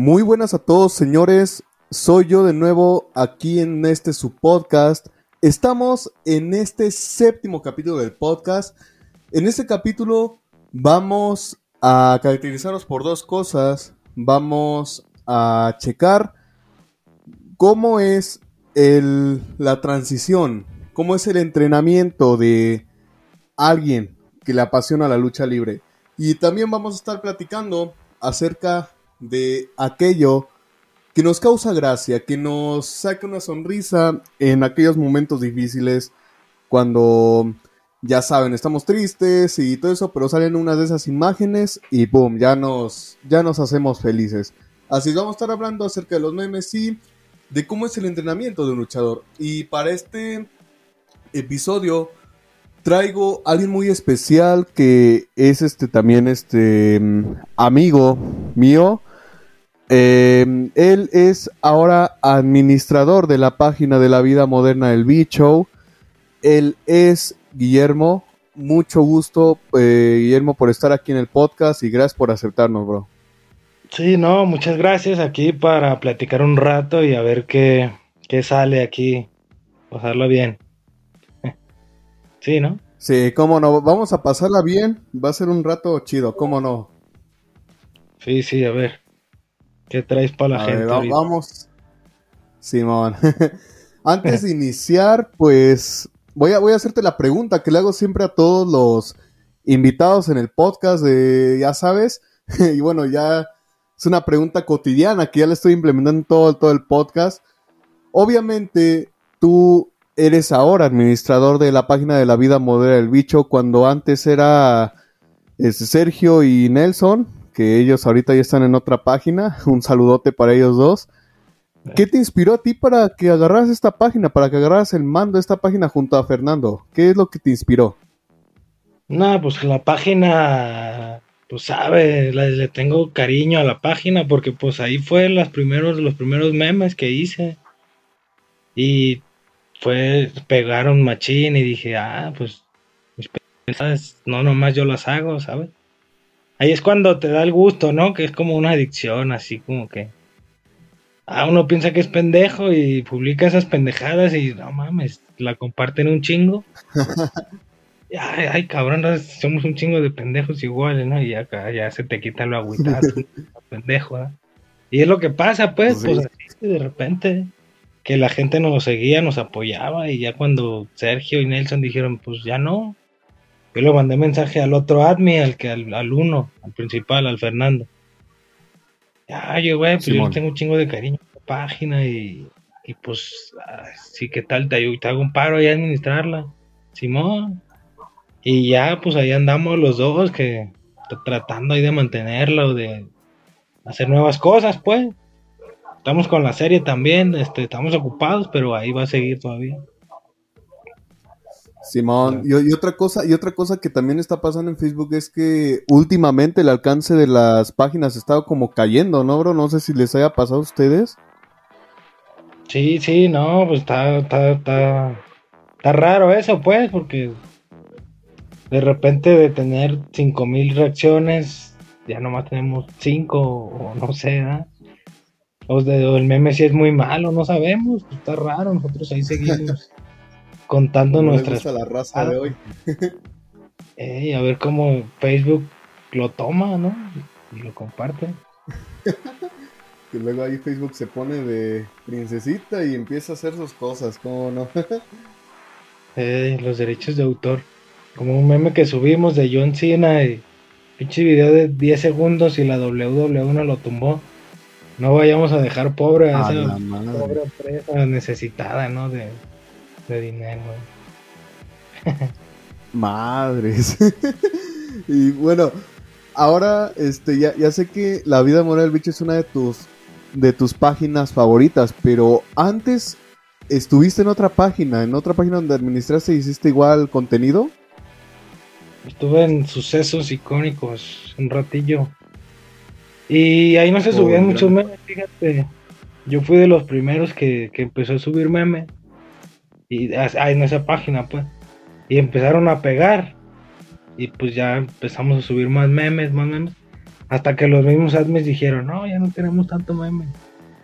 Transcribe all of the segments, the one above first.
Muy buenas a todos, señores. Soy yo de nuevo aquí en este su podcast. Estamos en este séptimo capítulo del podcast. En este capítulo vamos a caracterizarnos por dos cosas. Vamos a checar cómo es el, la transición, cómo es el entrenamiento de alguien que le apasiona la lucha libre. Y también vamos a estar platicando acerca de aquello que nos causa gracia, que nos saca una sonrisa en aquellos momentos difíciles, cuando ya saben, estamos tristes y todo eso, pero salen unas de esas imágenes y boom, ya nos, ya nos hacemos felices. Así vamos a estar hablando acerca de los memes y de cómo es el entrenamiento de un luchador. Y para este episodio traigo a alguien muy especial que es este también este amigo mío eh, él es ahora administrador de la página de la vida moderna del Bicho. Él es Guillermo. Mucho gusto, eh, Guillermo, por estar aquí en el podcast y gracias por aceptarnos, bro. Sí, no, muchas gracias aquí para platicar un rato y a ver qué, qué sale aquí. Pasarla bien. Sí, ¿no? Sí, cómo no. Vamos a pasarla bien. Va a ser un rato chido, cómo no. Sí, sí, a ver. ¿Qué traes para la gente? vamos. Simón. Antes de iniciar, pues voy a, voy a hacerte la pregunta que le hago siempre a todos los invitados en el podcast de, ya sabes, y bueno, ya es una pregunta cotidiana que ya le estoy implementando en todo, todo el podcast. Obviamente, tú eres ahora administrador de la página de la vida moderna del bicho, cuando antes era este, Sergio y Nelson, que ellos ahorita ya están en otra página. Un saludote para ellos dos. ¿Qué te inspiró a ti para que agarras esta página, para que agarras el mando de esta página junto a Fernando? ¿Qué es lo que te inspiró? No, pues la página, pues sabe, le, tengo cariño a la página porque pues ahí fue los primeros, los primeros memes que hice. Y fue, pegaron machín y dije, ah, pues mis no nomás yo las hago, ¿sabes? Ahí es cuando te da el gusto, ¿no? Que es como una adicción, así como que. Ah, uno piensa que es pendejo y publica esas pendejadas y no mames, la comparten un chingo. ay, ay, cabrón, somos un chingo de pendejos iguales, ¿no? Y ya, ya se te quita lo agüitado, pendejo, ¿eh? Y es lo que pasa, pues, pues así de repente, que la gente nos seguía, nos apoyaba, y ya cuando Sergio y Nelson dijeron, pues ya no, yo le mandé mensaje al otro admin, al que al, uno, al principal, al Fernando. Ya, yo, güey, pues yo tengo un chingo de cariño a la página y, y pues, sí, ¿qué tal? Te, te hago un paro ahí a administrarla. Simón. Y ya, pues ahí andamos los dos, que tratando ahí de mantenerla o de hacer nuevas cosas, pues. Estamos con la serie también, este, estamos ocupados, pero ahí va a seguir todavía. Simón, y, otra cosa, y otra cosa que también está pasando en Facebook es que últimamente el alcance de las páginas ha estado como cayendo, ¿no, bro? No sé si les haya pasado a ustedes. Sí, sí, no, pues está, está, está, está raro eso, pues, porque de repente de tener 5000 reacciones, ya nomás tenemos 5 o no sé, ¿eh? O, el meme si es muy malo, no sabemos, pues, está raro, nosotros ahí seguimos. contando nuestras. a la raza de hoy. a ver cómo Facebook lo toma, ¿no? Y lo comparte. que luego ahí Facebook se pone de princesita y empieza a hacer sus cosas, ¿cómo no? los derechos de autor. Como un meme que subimos de John Cena y pinche video de 10 segundos y la WWE lo tumbó. No vayamos a dejar pobre a, esa pobre empresa necesitada, ¿no? De, de dinero. Madres. y bueno, ahora este ya, ya sé que La vida moral del bicho es una de tus de tus páginas favoritas, pero antes estuviste en otra página, en otra página donde administraste y hiciste igual contenido. Estuve en sucesos icónicos un ratillo. Y ahí no se subían oh, muchos memes, fíjate. Yo fui de los primeros que, que empezó a subir memes y ah, en esa página pues y empezaron a pegar y pues ya empezamos a subir más memes más memes Hasta que los mismos admins dijeron, no, ya no tenemos tanto meme.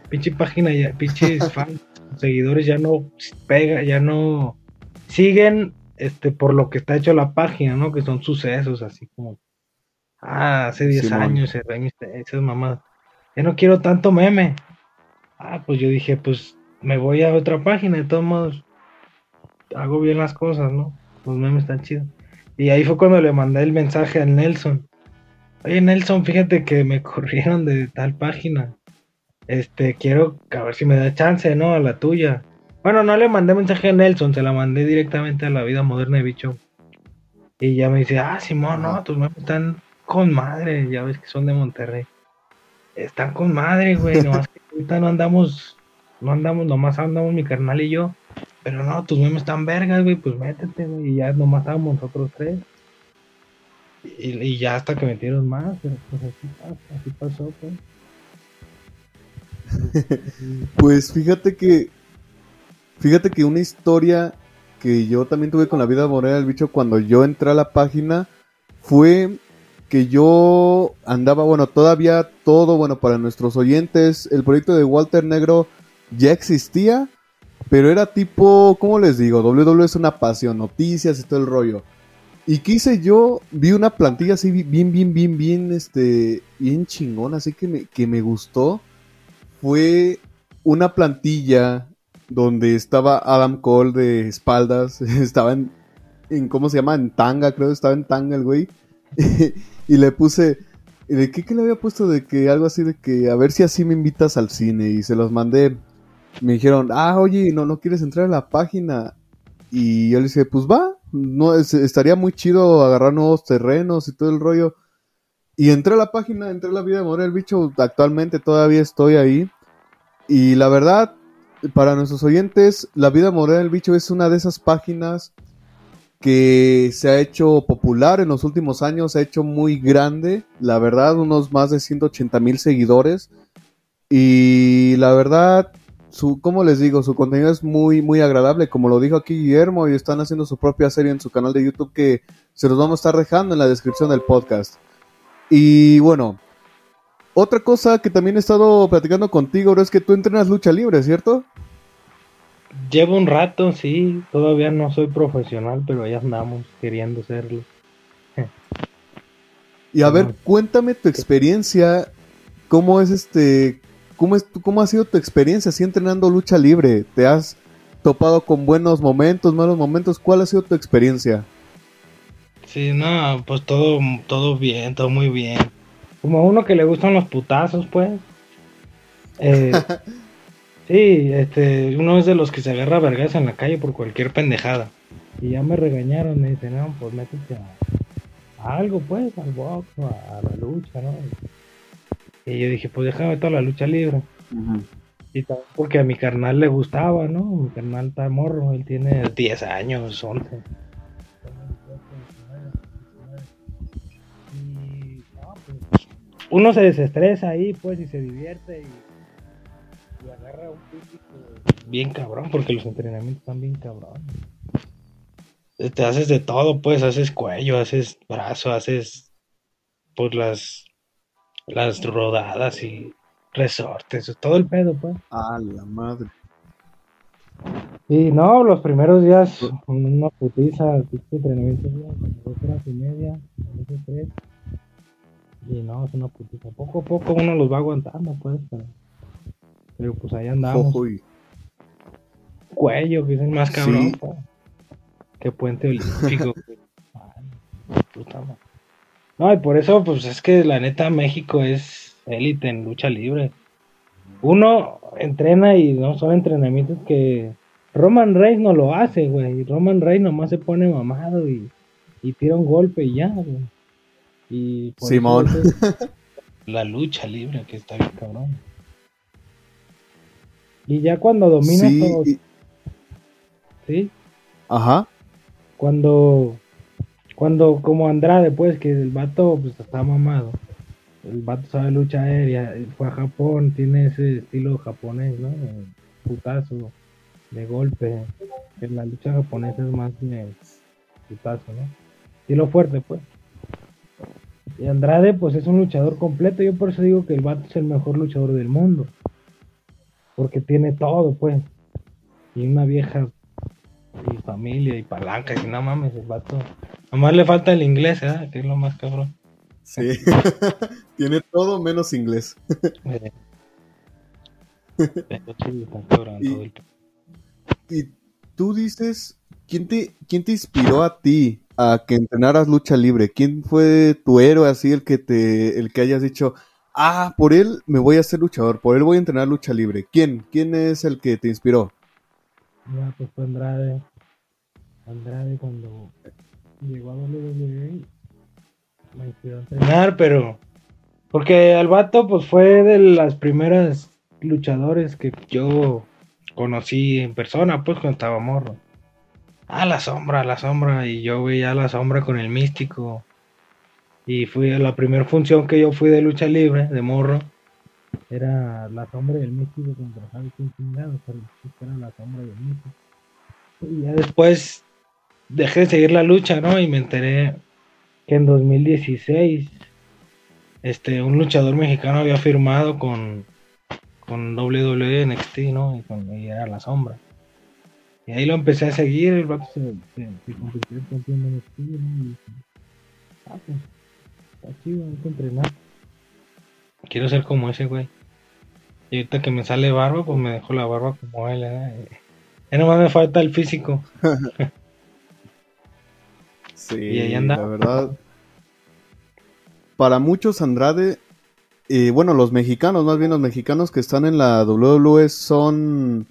Pinche página ya, pinches fans, seguidores ya no pega, ya no siguen este por lo que está hecho la página, ¿no? Que son sucesos así como ah, hace 10 años esas mamadas. Ya no quiero tanto meme. Ah, pues yo dije, pues me voy a otra página, de todos modos hago bien las cosas, ¿no? Los memes están chidos. Y ahí fue cuando le mandé el mensaje a Nelson. Oye, Nelson, fíjate que me corrieron de tal página. Este, quiero a ver si me da chance, ¿no? A la tuya. Bueno, no le mandé mensaje a Nelson, se la mandé directamente a la vida moderna de bicho. Y ya me dice, ah, Simón, no, tus memes están con madre, ya ves que son de Monterrey. Están con madre, güey, nomás que ahorita no andamos, no andamos, nomás andamos mi carnal y yo. Pero no, tus memes están vergas, güey, pues métete, güey. Y ya nomás estábamos nosotros tres. Y, ya hasta que metieron más, pero pues así, así pasó, pues. pues fíjate que, fíjate que una historia que yo también tuve con la vida morena del bicho cuando yo entré a la página fue que yo andaba, bueno, todavía todo, bueno, para nuestros oyentes, el proyecto de Walter Negro ya existía, pero era tipo, ¿cómo les digo? WWE es una pasión, noticias y todo el rollo. ¿Y qué hice yo? Vi una plantilla así bien, bien, bien, bien, este, bien chingona, así que me, que me gustó. Fue una plantilla donde estaba Adam Cole de espaldas, estaba en, ¿cómo se llama? En tanga, creo, estaba en tanga el güey. y le puse, ¿de qué, qué le había puesto? De que algo así de que a ver si así me invitas al cine y se los mandé me dijeron, ah, oye, no, no quieres entrar a la página. Y yo le dije, pues va, no, estaría muy chido agarrar nuevos terrenos y todo el rollo. Y entré a la página, entré a la vida de Morel Bicho, actualmente todavía estoy ahí. Y la verdad, para nuestros oyentes, la vida Morel del Bicho es una de esas páginas que se ha hecho popular en los últimos años, se ha hecho muy grande, la verdad, unos más de 180 mil seguidores. Y la verdad, su, ¿cómo les digo? Su contenido es muy, muy agradable, como lo dijo aquí Guillermo, y están haciendo su propia serie en su canal de YouTube que se los vamos a estar dejando en la descripción del podcast. Y bueno, otra cosa que también he estado platicando contigo es que tú entrenas lucha libre, ¿cierto? Llevo un rato, sí, todavía no soy profesional, pero ya andamos queriendo serlo. y a ver, cuéntame tu experiencia, cómo es este, ¿Cómo, es, ¿Cómo ha sido tu experiencia así entrenando lucha libre? ¿Te has topado con buenos momentos, malos momentos? ¿Cuál ha sido tu experiencia? Sí, no, pues todo, todo bien, todo muy bien. Como a uno que le gustan los putazos, pues. Eh, sí, este, uno es de los que se agarra vergas en la calle por cualquier pendejada. Y ya me regañaron, me dicen, no, pues métete a, algo, pues, al box, a, a la lucha, ¿no? Y yo dije, pues déjame toda la lucha libre. Y también porque a mi carnal le gustaba, ¿no? Mi carnal está morro, él tiene 10 años, 11. Y no, pues, uno se desestresa ahí, pues, y se divierte y agarra un físico bien cabrón, porque los entrenamientos están bien cabrón. Te haces de todo, pues, haces cuello, haces brazo, haces pues las las rodadas y resortes, todo el pedo, pues. Ah, la madre. Y no, los primeros días, una putiza, tipo entrenamiento, dos horas y media, a veces tres. Y no, es una putiza. Poco a poco uno los va aguantando, pues, pero, pues ahí andamos. Cuello, que es el más cabrón, pues. Que puente olímpico. puta madre. No, y por eso, pues es que la neta México es élite en lucha libre. Uno entrena y no son entrenamientos que Roman Reigns no lo hace, güey. Roman Reigns nomás se pone mamado y, tira un golpe y ya, güey. Y Simón. la lucha libre que está bien cabrón. Y ya cuando domina todo. ¿Sí? Ajá. Cuando cuando, como Andrade, pues, que el vato pues, está mamado. El vato sabe lucha aérea, fue a Japón, tiene ese estilo japonés, ¿no? Putazo, de golpe. Que la lucha japonesa es más de putazo, ¿no? Estilo fuerte, pues. Y Andrade, pues es un luchador completo. Yo por eso digo que el vato es el mejor luchador del mundo. Porque tiene todo, pues. Y una vieja y familia y palanca. Y no mames, el vato. Nomás le falta el inglés, ¿eh? Que es lo más cabrón. Sí. tiene todo menos inglés. y, y tú dices, ¿quién te, ¿quién te inspiró a ti a que entrenaras lucha libre? ¿Quién fue tu héroe así el que te, el que hayas dicho, ah, por él me voy a hacer luchador, por él voy a entrenar lucha libre? ¿Quién? ¿Quién es el que te inspiró? Ya, pues fue Andrade. Andrade cuando llegó a WWE me inspiró a entrenar, pero porque el vato pues fue de las primeras luchadores que yo conocí en persona, pues cuando estaba morro. Ah, la sombra, la sombra. Y yo veía la sombra con el místico. Y fui a la primera función que yo fui de lucha libre, de morro. Era la sombra del místico contra Javi chingado, era la sombra del místico. Y ya después dejé de seguir la lucha, ¿no? Y me enteré que en 2016 este, un luchador mexicano había firmado con, con WWE NXT, ¿no? Y, con, y era la sombra. Y ahí lo empecé a seguir, el vato se, se, convirtió en campeón de NXT, ¿no? Y ah, pues, está chido, hay que entrenar. Quiero ser como ese güey. Y ahorita que me sale barba, pues me dejo la barba como él, ¿eh? Ya nomás me falta el físico. sí, y ahí anda. la verdad. Para muchos Andrade, eh, bueno, los mexicanos, más bien los mexicanos que están en la WWE son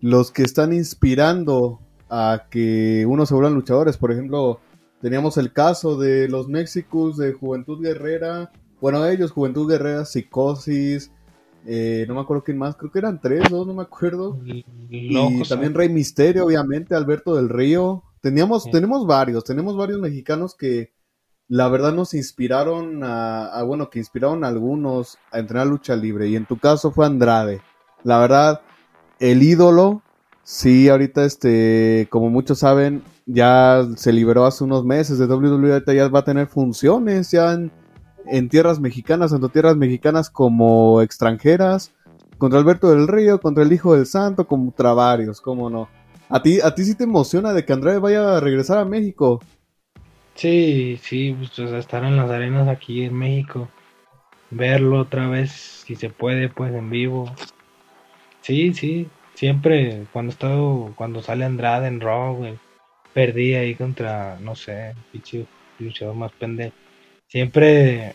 los que están inspirando a que uno se vuelvan luchadores. Por ejemplo, teníamos el caso de los Méxicos de Juventud Guerrera. Bueno, ellos, Juventud Guerrera, Psicosis. Eh, no me acuerdo quién más, creo que eran tres, dos, no me acuerdo. y también Rey Misterio, obviamente, Alberto del Río. Teníamos, tenemos varios, tenemos varios mexicanos que la verdad nos inspiraron a, a, bueno, que inspiraron a algunos a entrenar lucha libre. Y en tu caso fue Andrade. La verdad, el ídolo, sí, ahorita, este, como muchos saben, ya se liberó hace unos meses de WWE, ya va a tener funciones ya en, tierras mexicanas, tanto tierras mexicanas como extranjeras, contra Alberto del Río, contra el Hijo del Santo, contra varios, cómo no. ¿A ti, a ti sí te emociona de que Andrade vaya a regresar a México? Sí, sí, pues, estar en las arenas aquí en México, verlo otra vez, si se puede, pues en vivo, Sí, sí, siempre cuando estado, cuando sale Andrade en Raw, güey, perdí ahí contra, no sé, pichu, luchador más pendejo. Siempre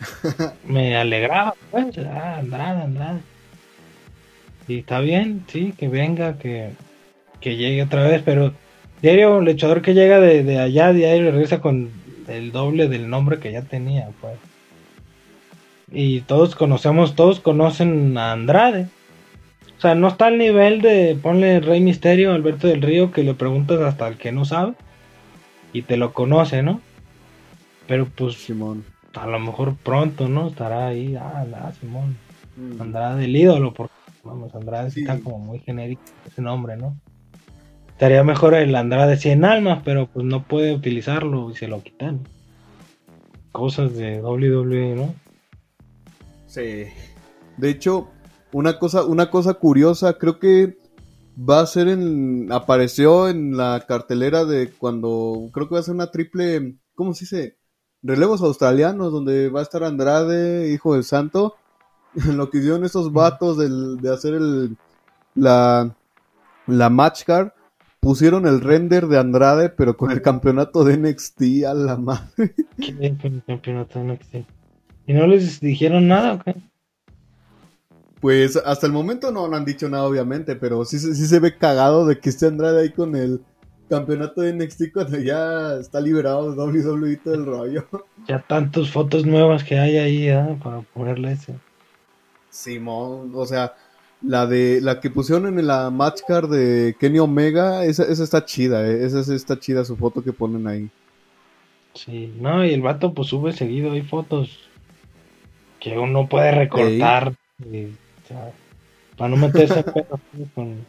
me alegraba, pues, ah, Andrade, Andrade. Y está bien, sí, que venga, que, que llegue otra vez, pero diario luchador que llega de, de allá, diario regresa con el doble del nombre que ya tenía, pues. Y todos conocemos, todos conocen a Andrade o sea, no está al nivel de ponle Rey Misterio, Alberto del Río, que le preguntas hasta el que no sabe y te lo conoce, ¿no? Pero pues Simón. a lo mejor pronto, ¿no? Estará ahí, ah, la Simón. Mm. Andrade del ídolo, porque vamos, Andrade está como muy genérico ese nombre, ¿no? Estaría mejor el Andrade 100 almas, pero pues no puede utilizarlo y se lo quitan. Cosas de WWE, ¿no? Sí. De hecho, una cosa, una cosa curiosa, creo que va a ser en. Apareció en la cartelera de cuando. Creo que va a ser una triple. ¿Cómo se dice? Relevos australianos, donde va a estar Andrade, hijo del santo. Lo que hicieron estos vatos de hacer el. La. La match card. Pusieron el render de Andrade, pero con el campeonato de NXT a la madre. ¿Qué campeonato de NXT? ¿Y no les dijeron nada o qué? Pues hasta el momento no, han dicho nada, obviamente, pero sí, sí se ve cagado de que esté Andrade ahí con el campeonato de NXT cuando ya está liberado de WWE todo el rollo. Ya tantas fotos nuevas que hay ahí ¿eh? para ponerle ese. Simón, o sea, la de la que pusieron en la match card de Kenny Omega, esa, esa está chida, ¿eh? esa, está chida su foto que ponen ahí. Sí, no, y el vato pues sube seguido hay fotos que uno puede recortar para no meterse con,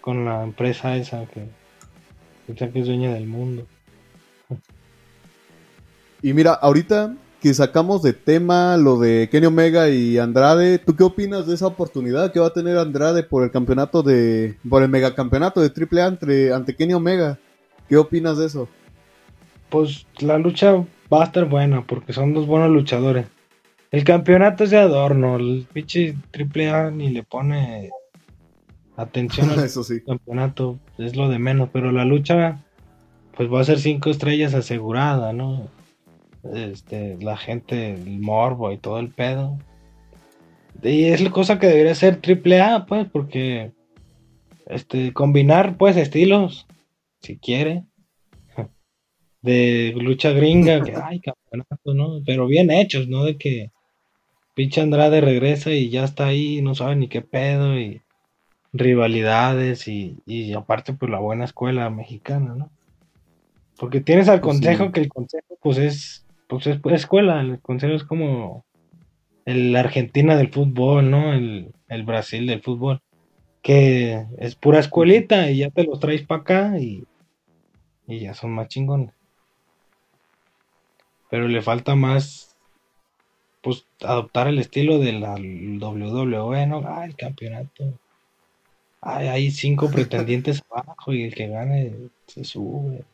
con la empresa esa que piensa que es dueña del mundo. Y mira, ahorita que sacamos de tema lo de Kenny Omega y Andrade. ¿Tú qué opinas de esa oportunidad que va a tener Andrade por el campeonato de, por el megacampeonato de AAA ante, ante Kenny Omega? ¿Qué opinas de eso? Pues la lucha va a estar buena porque son dos buenos luchadores. El campeonato es de adorno, el pinche AAA ni le pone atención al Eso sí. campeonato, es lo de menos, pero la lucha pues va a ser cinco estrellas asegurada, ¿no? Este, la gente, el morbo y todo el pedo. Y es la cosa que debería ser triple A, pues, porque este, combinar, pues, estilos, si quiere, de lucha gringa, que hay campeonato, ¿no? Pero bien hechos, ¿no? De que pinche Andrade regresa y ya está ahí, no sabe ni qué pedo, y rivalidades, y, y aparte, pues, la buena escuela mexicana, ¿no? Porque tienes al Pues sí. consejo, que el consejo, pues, es, pues, es escuela, el consejo es como el Argentina del fútbol, ¿no? El, el Brasil del fútbol. Que es pura escuelita y ya te los traes para acá y, y ya son más chingones. Pero le falta más, pues, adoptar el estilo de la WWE, ¿no? Ah, el campeonato. Ay, hay cinco pretendientes abajo y el que gane se sube.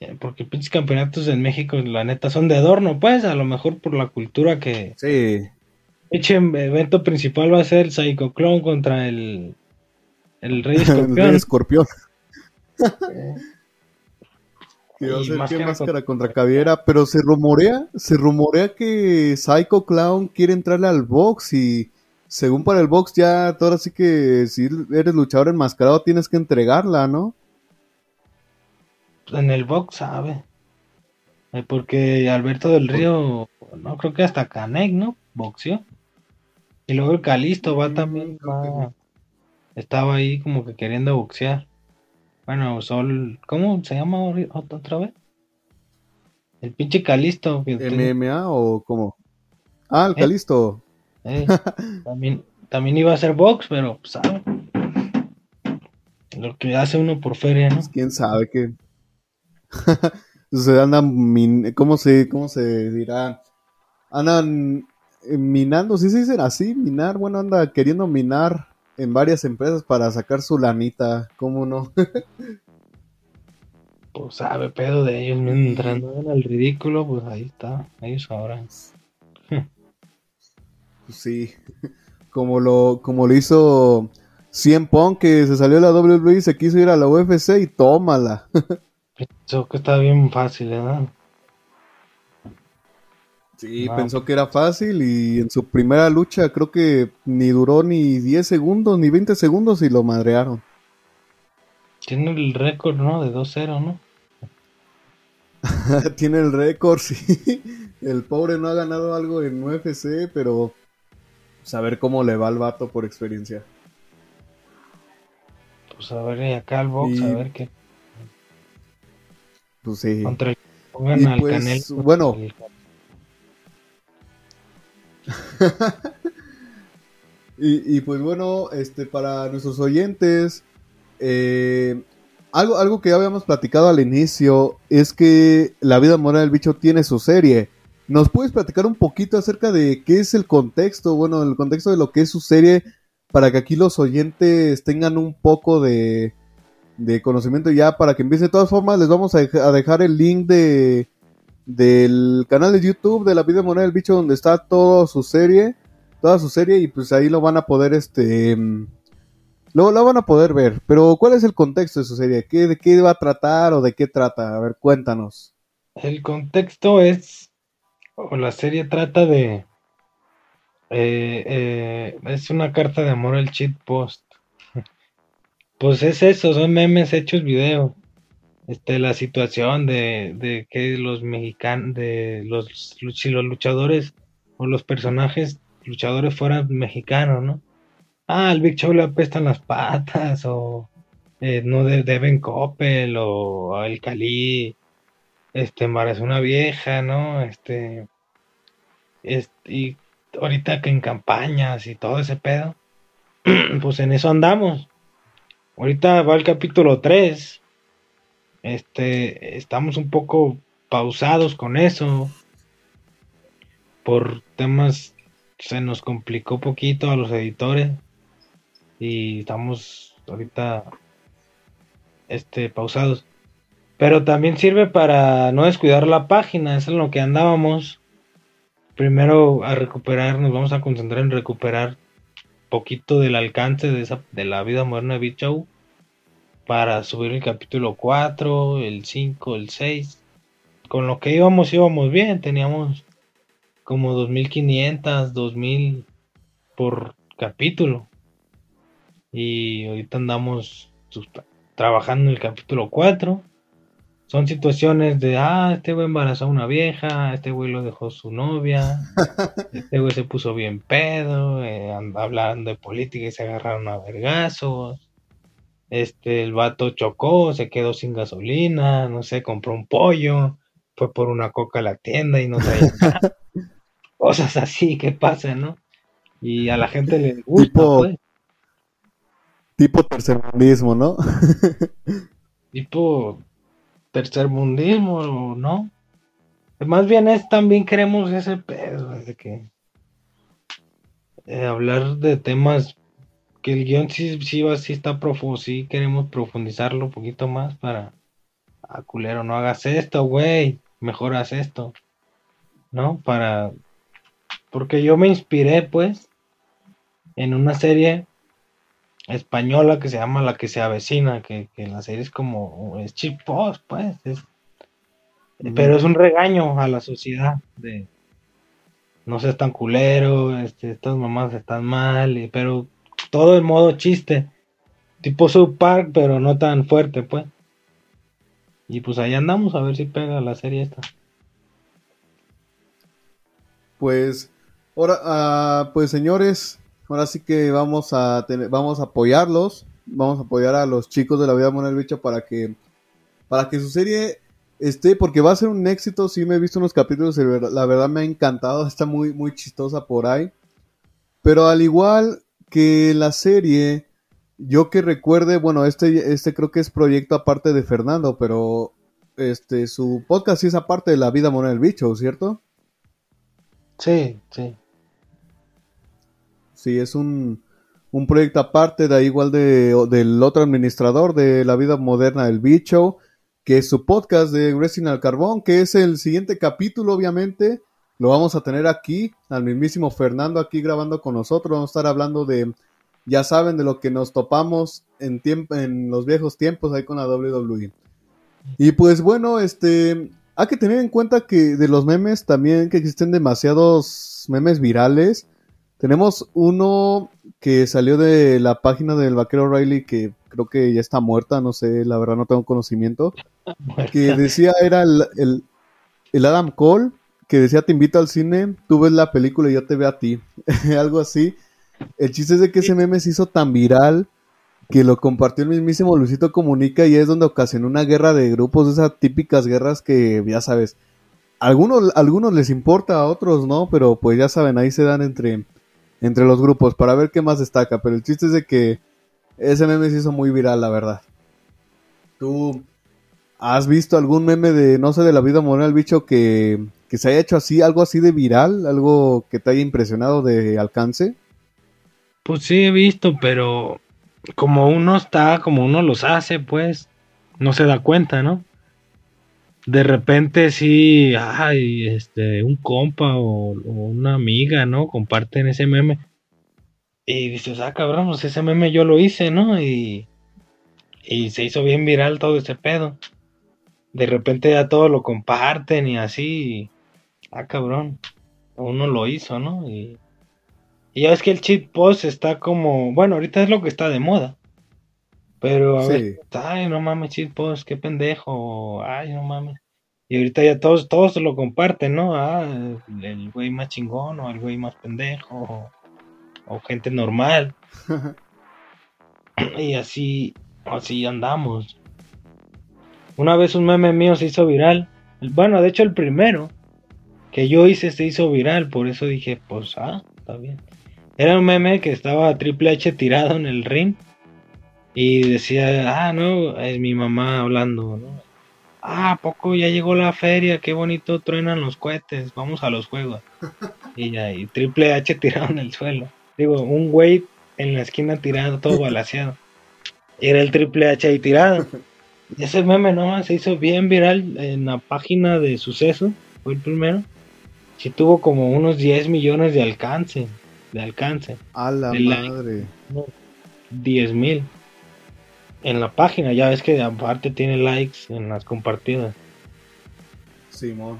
Eh, Porque pinches campeonatos en México, la neta, son de adorno, pues, a lo mejor por la cultura que, Sí. Eche evento principal va a ser Psycho Clown contra el, el Rey El Escorpión. Rey Escorpión. Va a ser máscara contra- contra Caviera, pero se rumorea, se rumorea que Psycho Clown quiere entrarle al box y según para el box ya, ahora sí que si eres luchador enmascarado tienes que entregarla, ¿no? En el box, sabe. Eh, Porque Alberto del Río, no creo que hasta Canek, ¿no? Boxeó. Y luego el Calisto va también. va- Estaba ahí como que queriendo boxear. Bueno, Sol, ¿cómo se llama otra vez? El pinche Calisto. que MMA o cómo? Ah, el ¿Eh? Calisto. Eh, también, también iba a ser box, pero pues, sabe. Lo que hace uno por feria, ¿no? Pues, quién sabe qué. se andan min- ¿cómo se cómo se dirá? Andan eh, minando, sí se dicen así, minar, bueno, anda queriendo minar en varias empresas para sacar su lanita, ¿cómo no? Pues sabe pedo de ellos mientras no hagan el ridículo, pues ahí está, ellos sabrán. Pues sí, como lo como lo hizo Cien Pong que se salió de la WWE y se quiso ir a la UFC y tómala. Pensó que está bien fácil, ¿verdad? Sí, pensó que era fácil y en su primera lucha creo que ni duró ni 10 segundos ni 20 segundos y lo madrearon. Tiene el récord, ¿no? De 2-0, ¿no? Tiene el récord, sí. El pobre no ha ganado algo en UFC, pero saber cómo le va al vato por experiencia. Pues a ver, y acá el box, Y- a ver qué. Pues sí. Contra el pongan Y al pues, Canelo. bueno. El- Y, pues bueno, este para nuestros oyentes, eh, algo, algo que ya habíamos platicado al inicio es que La vida moral del bicho tiene su serie. ¿Nos puedes platicar un poquito acerca de qué es el contexto, bueno, el contexto de lo que es su serie, para que aquí los oyentes tengan un poco de, de conocimiento ya para que empiece? De todas formas, les vamos a dejar el link de del canal de YouTube de La vida moral del bicho donde está toda su serie toda su serie y pues ahí lo van a poder este mm, lo, lo van a poder ver pero cuál es el contexto de su serie ¿Qué, de qué va a tratar o de qué trata a ver cuéntanos El contexto es, o la serie trata de, eh, eh, es una carta de amor al cheat post. Pues es eso, son memes hechos video. Este, la situación de, de que los mexicanos, de los, si los luchadores o los personajes luchadores fueran mexicanos, ¿no? Ah, al Big Show le apestan las patas, o eh, no de- Coppel, o el Cali este, embarazó una vieja, ¿no? Este, es- y ahorita que en campañas y todo ese pedo, pues en eso andamos. Ahorita va el capítulo 3. Este, estamos un poco pausados con eso. por temas se nos complicó poquito a los editores y estamos ahorita este pausados. Pero también sirve para no descuidar la página, es en lo que andábamos. Primero a recuperar, nos vamos a concentrar en recuperar poquito del alcance de esa de la vida moderna de Beat Show para subir el capítulo 4, el 5, el 6. Con lo que íbamos íbamos bien, teníamos como 2500, 2000 por capítulo. Y ahorita andamos trabajando en el capítulo 4. Son situaciones de, ah, este güey embarazó a una vieja, este güey lo dejó su novia, este güey se puso bien pedo, eh, hablando de política y se agarraron a vergazos. Este, el vato chocó, se quedó sin gasolina, no sé, compró un pollo, fue por una coca a la tienda y no traía nada. Cosas así que pasan, ¿no? Y a la gente le gusta, tipo, pues. Tipo tercermundismo, ¿no? tipo tercermundismo, ¿no? Más bien es también queremos ese pedo de que eh, hablar de temas que el guion sí, sí, sí está profundo, sí queremos profundizarlo un poquito más para ah, culero, no hagas esto, güey, mejor haz esto, ¿no? Para porque yo me inspiré pues en una serie española que se llama La que se avecina, que, la serie es como, es cheap post, pues, pero es un regaño a la sociedad de no seas tan culero, este, estas mamás están mal, pero todo en modo chiste, tipo South Park, pero no tan fuerte, pues. Y pues ahí andamos a ver si pega la serie esta. Pues, ahora, ah, pues señores, Ahora sí que vamos a tener, vamos a apoyarlos, vamos a apoyar a los chicos de la vida Mona el Bicho para que para que su serie esté, porque va a ser un éxito, sí me he visto unos capítulos, la verdad me ha encantado, está muy muy chistosa por ahí. Pero al igual que la serie, yo que recuerde, bueno, este este creo que es proyecto aparte de Fernando, pero este su podcast sí es aparte de la vida Mona del Bicho, ¿cierto? Sí, sí. Sí, es un, proyecto aparte, de ahí igual de, del otro administrador de la vida moderna del bicho, que es su podcast de Racing al Carbón, que es el siguiente capítulo, obviamente. Lo vamos a tener aquí, al mismísimo Fernando aquí grabando con nosotros. Vamos a estar hablando de, ya saben, de lo que nos topamos en, tiempo, en los viejos tiempos ahí con la WWE. Y pues bueno, este, hay que tener en cuenta que de los memes también que existen demasiados memes virales tenemos uno que salió de la página del vaquero Riley que creo que ya está muerta, no sé, la verdad no tengo conocimiento. Que decía, era el, Adam Cole, que decía te invito al cine, tú ves la película y yo te veo a ti. Algo así. El chiste es de que ese meme se hizo tan viral que lo compartió el mismísimo Luisito Comunica y es donde ocasionó una guerra de grupos, esas típicas guerras que ya sabes, algunos, algunos les importa, a otros no, pero pues ya saben, ahí se dan entre entre los grupos para ver qué más destaca. Pero el chiste es de que ese meme se hizo muy viral, la verdad. ¿Tú has visto algún meme de, no sé, de la vida moral bicho que, que se haya hecho así, algo así de viral, algo que te haya impresionado de alcance? Pues sí, he visto, pero como uno está, como uno los hace, pues no se da cuenta, ¿no? de repente sí, ay, este, un compa o, una amiga, ¿no? Comparten ese meme. Y dices, ah, cabrón, pues ese meme yo lo hice, ¿no? Y, y se hizo bien viral todo ese pedo. De repente ya todos lo comparten y así. Ah, cabrón, uno lo hizo, ¿no? Y, y ya ves que el cheat post está como, bueno, ahorita es lo que está de moda. Pero a ver, ay, no mames, cheat post, qué pendejo, ay, no mames. Y ahorita ya todos, todos lo comparten, ¿no? Ah, el güey más chingón o el güey más pendejo o, gente normal. y así, así andamos. Una vez un meme mío se hizo viral. Bueno, de hecho el primero que yo hice se hizo viral, por eso dije, pues, ah, está bien. Era un meme que estaba Triple H tirado en el ring y decía, ah, no, es mi mamá hablando, ¿no? ah, ¿a poco ya llegó la feria, qué bonito truenan los cohetes, vamos a los juegos. y ahí, Triple H tirado en el suelo. Digo, un güey en la esquina tirado, todo balaseado. Era el Triple H ahí tirado. Y ese meme no se hizo bien viral en la página de suceso, fue el primero. Sí tuvo como unos 10 millones de alcance, de alcance. A la madre. 10 mil. En la página, ya ves que aparte tiene likes en las compartidas. Simón.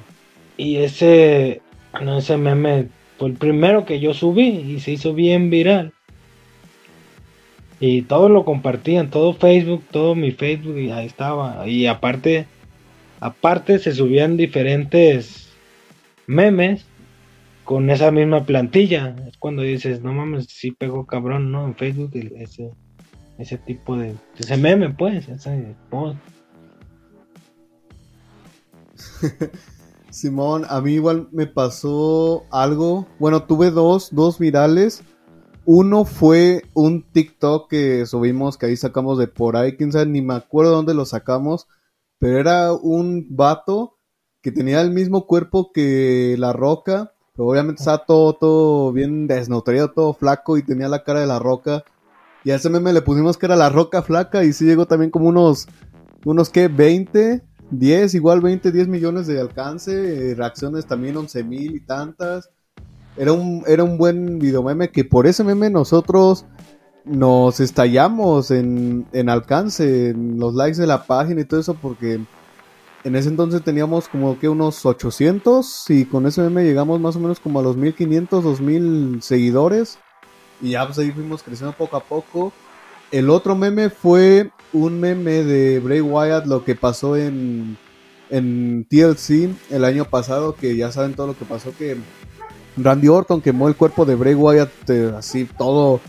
Y ese, no, ese meme fue el primero que yo subí y se hizo bien viral. Y todos lo compartían, todo Facebook, todo mi Facebook, y ahí estaba. Y aparte, aparte se subían diferentes memes con esa misma plantilla. Es cuando dices, no mames, sí pegó cabrón, ¿no? En Facebook ese, ese tipo de... Ese meme, pues, ese post. Simón, a mí igual me pasó algo. Bueno, tuve dos, dos virales uno fue un TikTok que subimos, que ahí sacamos de por ahí, quién sabe, ni me acuerdo dónde lo sacamos, pero era un vato que tenía el mismo cuerpo que la roca, pero obviamente estaba todo, todo bien desnutrido, todo flaco y tenía la cara de la roca. Y a ese meme le pusimos que era la roca flaca y sí llegó también como unos, unos que 20, 10, igual 20, 10 millones de alcance, eh, reacciones también 11 mil y tantas. Era un, era un buen meme que por ese meme nosotros nos estallamos en, en alcance, en los likes de la página y todo eso, porque en ese entonces teníamos como que unos 800 y con ese meme llegamos más o menos como a los 1500, 2000 seguidores y ya pues ahí fuimos creciendo poco a poco. El otro meme fue un meme de Bray Wyatt, lo que pasó en, en TLC el año pasado, que ya saben todo lo que pasó, que Randy Orton quemó el cuerpo de Bray Wyatt eh, así todo,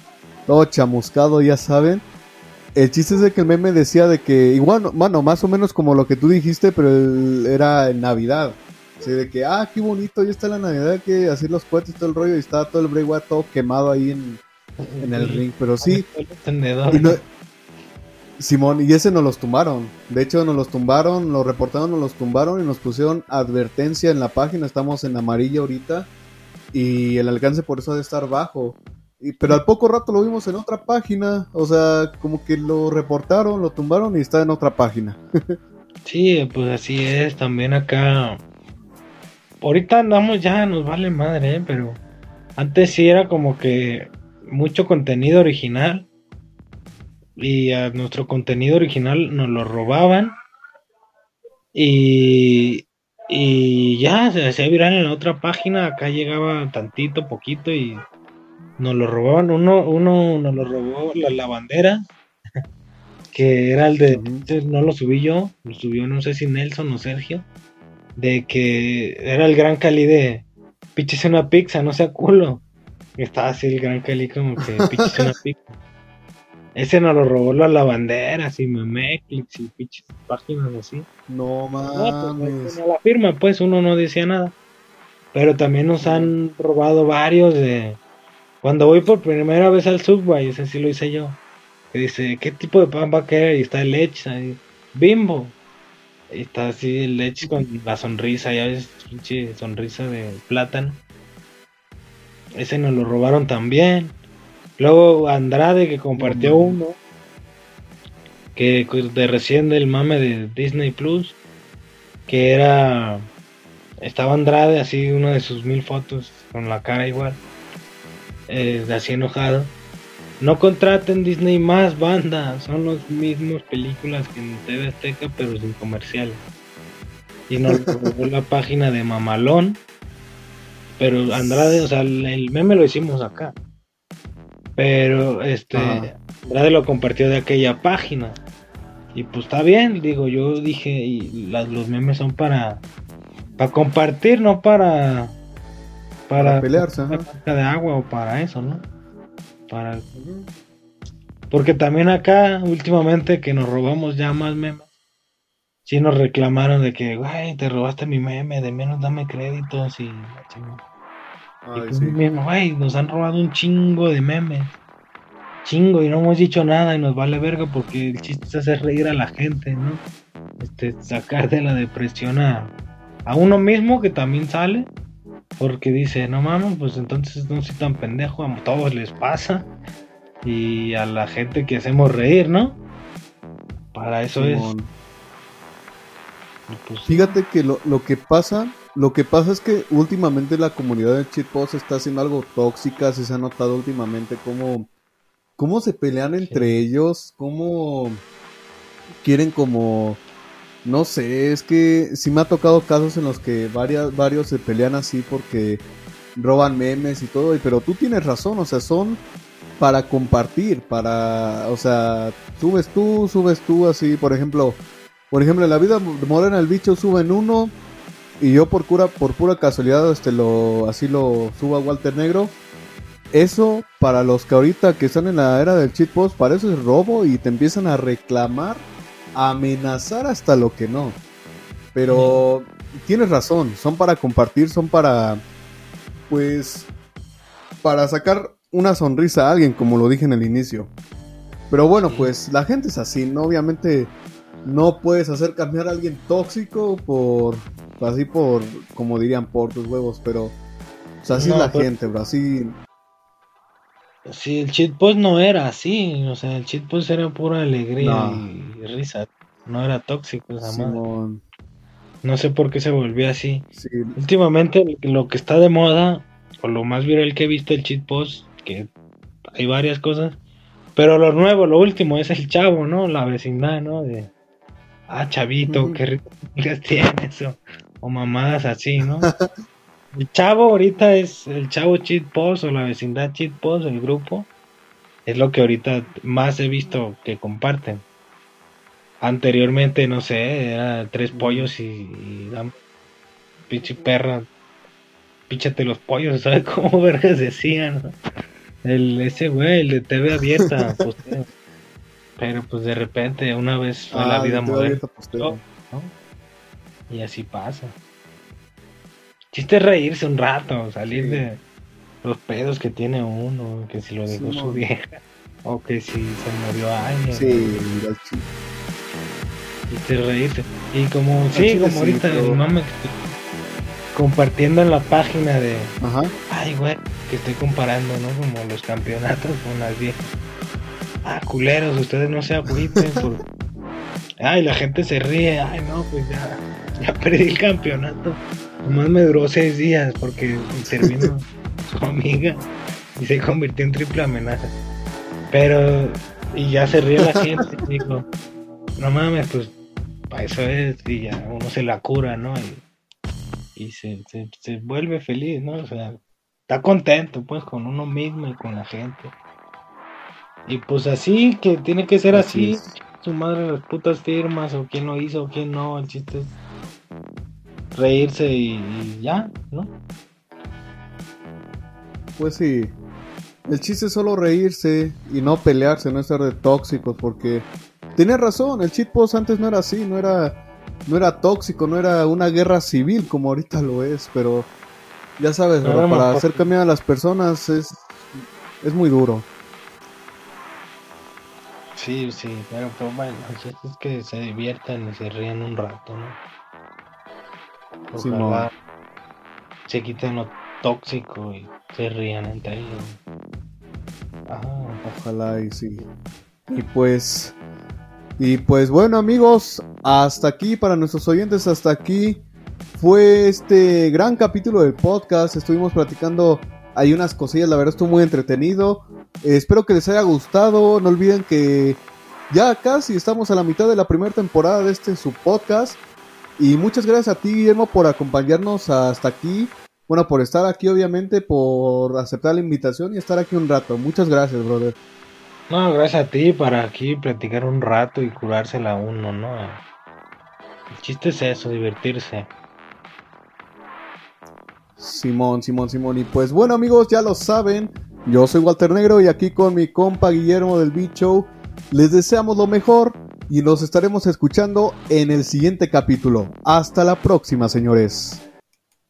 todo chamuscado, ya saben. El chiste es de que el meme decía de que, igual, bueno, más o menos como lo que tú dijiste, pero era en Navidad. Así de que, ah, qué bonito, ya está la Navidad, que así los cohetes, todo el rollo, y estaba todo el Bray Wyatt todo quemado ahí en, en el ring. Pero sí. Simón, y ese nos los tumbaron. De hecho, nos los tumbaron, lo reportaron, nos los tumbaron y nos pusieron advertencia en la página. Estamos en amarillo ahorita y el alcance por eso ha de estar bajo. Y, pero al poco rato lo vimos en otra página, o sea, como que lo reportaron, lo tumbaron y está en otra página. sí, pues así es, también acá. Ahorita andamos ya, nos vale madre, ¿eh? pero antes sí era como que mucho contenido original y a nuestro contenido original nos lo robaban y y ya se hacía viral en la otra página, acá llegaba tantito, poquito y nos lo robaban. Uno, uno nos lo robó la, bandera, que era el de, no lo subí yo, lo subió no sé si Nelson o Sergio, de que era el gran Cali de piches una pizza, no sea culo. estaba así el gran Cali como que piches una pizza. Ese nos lo robó la lavanderas y Memeclix y pinches páginas así. No pues, mames. la firma, pues uno no decía nada. Pero también nos han robado varios de. Cuando voy por primera vez al Subway, ese sí lo hice yo. Que dice, ¿qué tipo de pan va a querer? Y está el leche ahí. Bimbo. Y está así el leche con la sonrisa, ya ves, pinche sonrisa de plátano. Ese nos lo robaron también. Luego Andrade que compartió uno. Que de recién del mame de Disney Plus. Que era. Estaba Andrade así, una de sus mil fotos. Con la cara igual. Eh, así enojado. No contraten Disney más banda. Son los mismos películas que en TV Azteca, pero sin comerciales. Y nos robó la página de Mamalón. Pero Andrade, o sea, el meme lo hicimos acá. Pero este, Andrade lo compartió de aquella página. Y pues está bien, digo, yo dije, y los memes son para, para compartir, no para, para, pelearse, de agua o para eso, ¿no? Para, porque también acá, últimamente que nos robamos ya más memes, sí nos reclamaron de que, güey, te robaste mi meme, de menos dame créditos y pues, nos han robado un chingo de memes. Chingo, y no hemos dicho nada y nos vale verga porque el chiste es hacer reír a la gente, ¿no? este, sacar de la depresión a, a uno mismo que también sale. Porque dice, no mames, pues entonces no soy tan pendejo, a todos les pasa. Y a la gente que hacemos reír, ¿no? Para eso es. Pues, Fíjate que lo, lo, que pasa, lo que pasa es que últimamente la comunidad de shitpost está haciendo algo tóxica, se ha notado últimamente cómo, cómo se pelean entre ellos, cómo quieren como no sé, es que sí me ha tocado casos en los que varias, varios se pelean así porque roban memes y todo, pero tú tienes razón, o sea, son para compartir, para, o sea, subes tú, subes tú, así, por ejemplo, por ejemplo, en la vida morena el bicho sube en uno y yo por pura, por pura casualidad, este, lo, así lo subo a Walter Negro. Eso, para los que ahorita que están en la era del cheat post, para eso es robo y te empiezan a reclamar amenazar hasta lo que no. Pero tienes razón, son para compartir, son para, pues, para sacar una sonrisa a alguien, como lo dije en el inicio. Pero bueno, pues la gente es así, ¿no? Obviamente no puedes hacer cambiar a alguien tóxico por, así por, como dirían, por tus huevos, pero, o sea, así es la pues gente, bro, así Sí, el cheat post no era así, o sea, el cheat post era pura alegría y risa, no era tóxico esa madre. No sé por qué se volvió así. Últimamente lo que está de moda, o lo más viral que he visto el cheat post, que hay varias cosas, pero lo nuevo, lo último es el chavo, ¿no? La vecindad, ¿no? De, ah, chavito, qué rico tienes, o, o mamadas así, ¿no? El chavo ahorita es el chavo cheat post o la vecindad cheat post, el grupo. Es lo que ahorita más he visto que comparten. Anteriormente, no sé, era tres pollos y, dan pinche perra, píchate los pollos, ¿sabes cómo vergas decían? El, ese güey, el de TV abierta, pues, pero pues de repente una vez fue la ah, vida moderna. Y así pasa. Chiste es reírse un rato, salir de los pedos que tiene uno, que si lo dejó su vieja, o que si se murió años. Sí, Chiste es reírse. Y como, sí, como ahorita el mame compartiendo en la página de. Ajá. Ay, güey, que estoy comparando, ¿no? Como los campeonatos con las viejas. Ah, culeros, ustedes no se agüiten por. Ay, la gente se ríe. Ay, no, pues ya, ya perdí el campeonato. Nomás me duró seis días porque intervino su amiga y se convirtió en triple amenaza. Pero, y ya se ríe la gente, digo, no mames, pues para eso es, y ya uno se la cura, ¿no? Y, se, se, vuelve feliz, ¿no? O sea, está contento, pues, con uno mismo y con la gente. Y pues así, que tiene que ser así, su madre las putas firmas, o quién lo hizo, o quién no, el chiste es reírse y, ya, ¿no? Pues sí. El chiste es solo reírse y no pelearse, no estar de tóxicos, porque tiene razón, el cheat post antes no era así, no era, no era tóxico, no era una guerra civil como ahorita lo es, pero ya sabes, para hacer cambiar a las personas es, es muy duro. Sí, sí, pero, pero bueno, es que se diviertan y se ríen un rato, ¿no? Ojalá se quiten lo tóxico y se rían entre ellos. Ojalá y sí. Y pues. Y pues bueno amigos, hasta aquí para nuestros oyentes, hasta aquí fue este gran capítulo del podcast. Estuvimos platicando hay unas cosillas, la verdad estuvo muy entretenido. espero que les haya gustado. No olviden que ya casi estamos a la mitad de la primera temporada de este su podcast. Y muchas gracias a ti, Guillermo, por acompañarnos hasta aquí. Bueno, por estar aquí, obviamente, por aceptar la invitación y estar aquí un rato. Muchas gracias, brother. No, gracias a ti para aquí platicar un rato y curársela uno, ¿no? El chiste es eso, divertirse. Simón, Simón, Simón. Y pues bueno, amigos, ya lo saben. Yo soy Walter Negro y aquí con mi compa Guillermo del Bicho. Les deseamos lo mejor y nos estaremos escuchando en el siguiente capítulo. Hasta la próxima, señores.